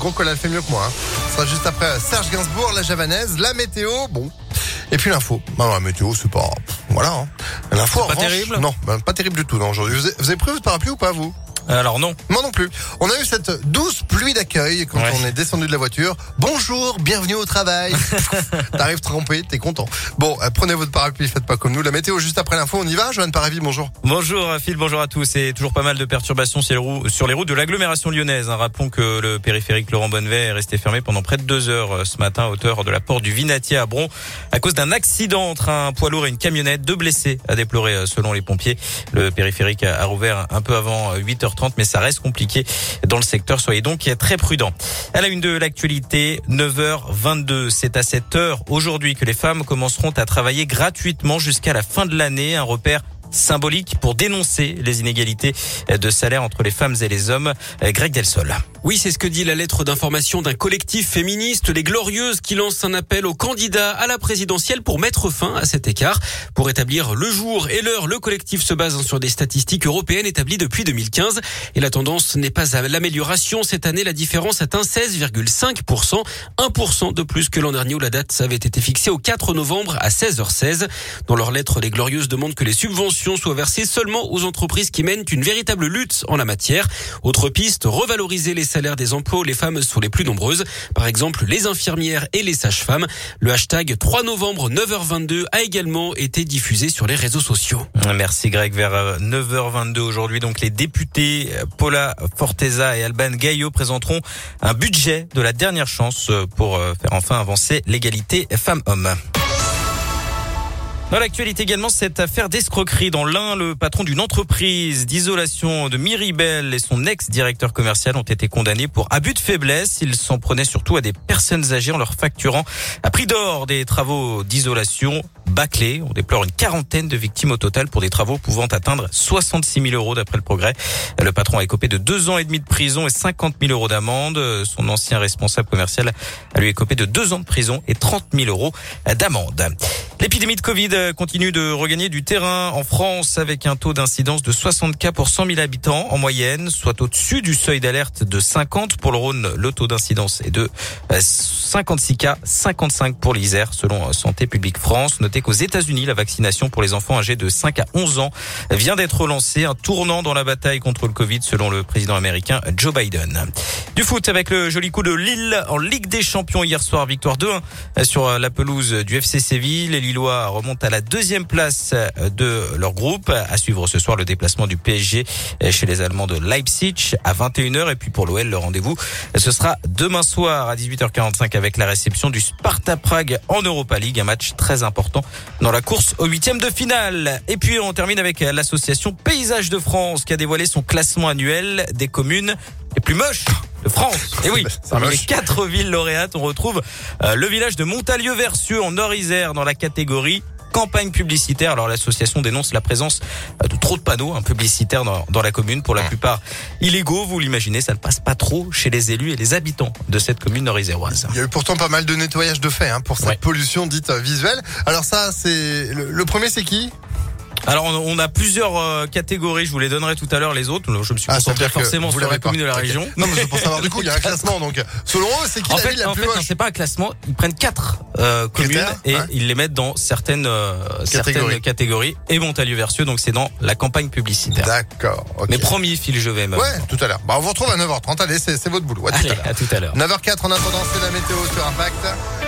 gros col, elle fait mieux que moi. Hein. Ce sera juste après Serge Gainsbourg, la javanaise, la météo, bon. Et puis l'info. Bah, la météo, c'est pas... Voilà. Hein. L'info, pas terrible Non, bah, pas terrible du tout. Non, aujourd'hui. Vous avez, vous avez pris votre parapluie ou pas, vous? Alors non. Moi non plus. On a eu cette douce pluie d'accueil quand on est descendu de la voiture. Bonjour, bienvenue au travail. T'arrives trempé, t'es content. Bon, euh, prenez votre parapluie, faites pas comme nous. La météo juste après l'info, on y va. Joanne Paravi, bonjour. Bonjour Phil, bonjour à tous. C'est toujours pas mal de perturbations sur les routes de l'agglomération lyonnaise. Hein. Rappelons que le périphérique Laurent Bonnevet est resté fermé pendant près de deux heures euh, ce matin à hauteur de la porte du Vinatier à Bron à cause d'un accident entre un poids lourd et une camionnette. Deux blessés à déplorer euh, selon les pompiers. Le périphérique a rouvert un peu avant 8h30 mais ça reste compliqué dans le secteur. Soyez donc très prudents. À la une de l'actualité, 9h22. C'est à cette heure aujourd'hui que les femmes commenceront à travailler gratuitement jusqu'à la fin de l'année. Un repère symbolique pour dénoncer les inégalités de salaire entre les femmes et les hommes. Greg Delsol. Oui, c'est ce que dit la lettre d'information d'un collectif féministe, les Glorieuses, qui lance un appel aux candidats à la présidentielle pour mettre fin à cet écart. Pour établir le jour et l'heure, le collectif se base sur des statistiques européennes établies depuis 2015. Et la tendance n'est pas à l'amélioration. Cette année, la différence atteint 16,5%, 1% de plus que l'an dernier où la date avait été fixée au 4 novembre à 16h16. Dans leur lettre, les Glorieuses demandent que les subventions soient versées seulement aux entreprises qui mènent une véritable lutte en la matière. Autre piste, revaloriser les salaires des emplois les femmes sont les plus nombreuses. Par exemple, les infirmières et les sages-femmes. Le hashtag 3 novembre 9h22 a également été diffusé sur les réseaux sociaux. Merci Greg. Vers 9h22 euh, aujourd'hui, donc les députés euh, Paula Forteza et Alban Gaillot présenteront un budget de la dernière chance euh, pour faire enfin avancer l'égalité femmes-hommes. Dans l'actualité également, cette affaire d'escroquerie dans l'un, le patron d'une entreprise d'isolation de Miribel et son ex-directeur commercial ont été condamnés pour abus de faiblesse. Ils s'en prenaient surtout à des personnes âgées en leur facturant à prix d'or des travaux d'isolation bâclés. On déplore une quarantaine de victimes au total pour des travaux pouvant atteindre 66 000 euros d'après le progrès. Le patron a écopé de deux ans et demi de prison et 50 000 euros d'amende. Son ancien responsable commercial a lui écopé de deux ans de prison et 30 000 euros d'amende. L'épidémie de Covid continue de regagner du terrain en France avec un taux d'incidence de 60 cas pour 100 000 habitants en moyenne, soit au-dessus du seuil d'alerte de 50 pour le Rhône. Le taux d'incidence est de 56 cas, 55 pour l'Isère selon Santé publique France. Notez qu'aux États-Unis, la vaccination pour les enfants âgés de 5 à 11 ans vient d'être lancée, un tournant dans la bataille contre le Covid selon le président américain Joe Biden. Du foot avec le joli coup de Lille en Ligue des Champions hier soir, victoire 2-1 sur la pelouse du FC Séville. Lillois remontent à la deuxième place de leur groupe. À suivre ce soir le déplacement du PSG chez les Allemands de Leipzig à 21h. Et puis pour l'OL, le rendez-vous, ce sera demain soir à 18h45 avec la réception du Sparta Prague en Europa League. Un match très important dans la course au huitième de finale. Et puis on termine avec l'association Paysage de France qui a dévoilé son classement annuel des communes les plus moches de France. Et oui, parmi les quatre villes lauréates, on retrouve euh, le village de Montalieu-Versieux en Nord-Isère dans la catégorie campagne publicitaire. Alors l'association dénonce la présence de trop de panneaux hein, publicitaires dans, dans, la commune, pour la plupart illégaux. Vous l'imaginez, ça ne passe pas trop chez les élus et les habitants de cette commune nord-iséroise. Il y a eu pourtant pas mal de nettoyage de fait hein, pour cette pollution dite euh, visuelle. Alors ça, c'est le premier, c'est qui? Alors on a plusieurs euh, catégories, je vous les donnerai tout à l'heure les autres. Je me suis ah, concentré forcément sur la commune de la région. Non mais c'est pour savoir du coup, il y a un classement donc selon eux, c'est qui en la fait, ville la en plus fait, c'est pas un classement, ils prennent quatre euh, communes et ils les mettent dans certaines euh, certaines catégories et Montalieu-Versieux donc c'est dans la campagne publicitaire. D'accord. Mais promis Phil, je vais Ouais, tout à l'heure. Bah on vous retrouve à 9h30. Allez, c'est votre boulot. À, tout à l'heure. 9h04 en attendant, c'est la météo sur Impact.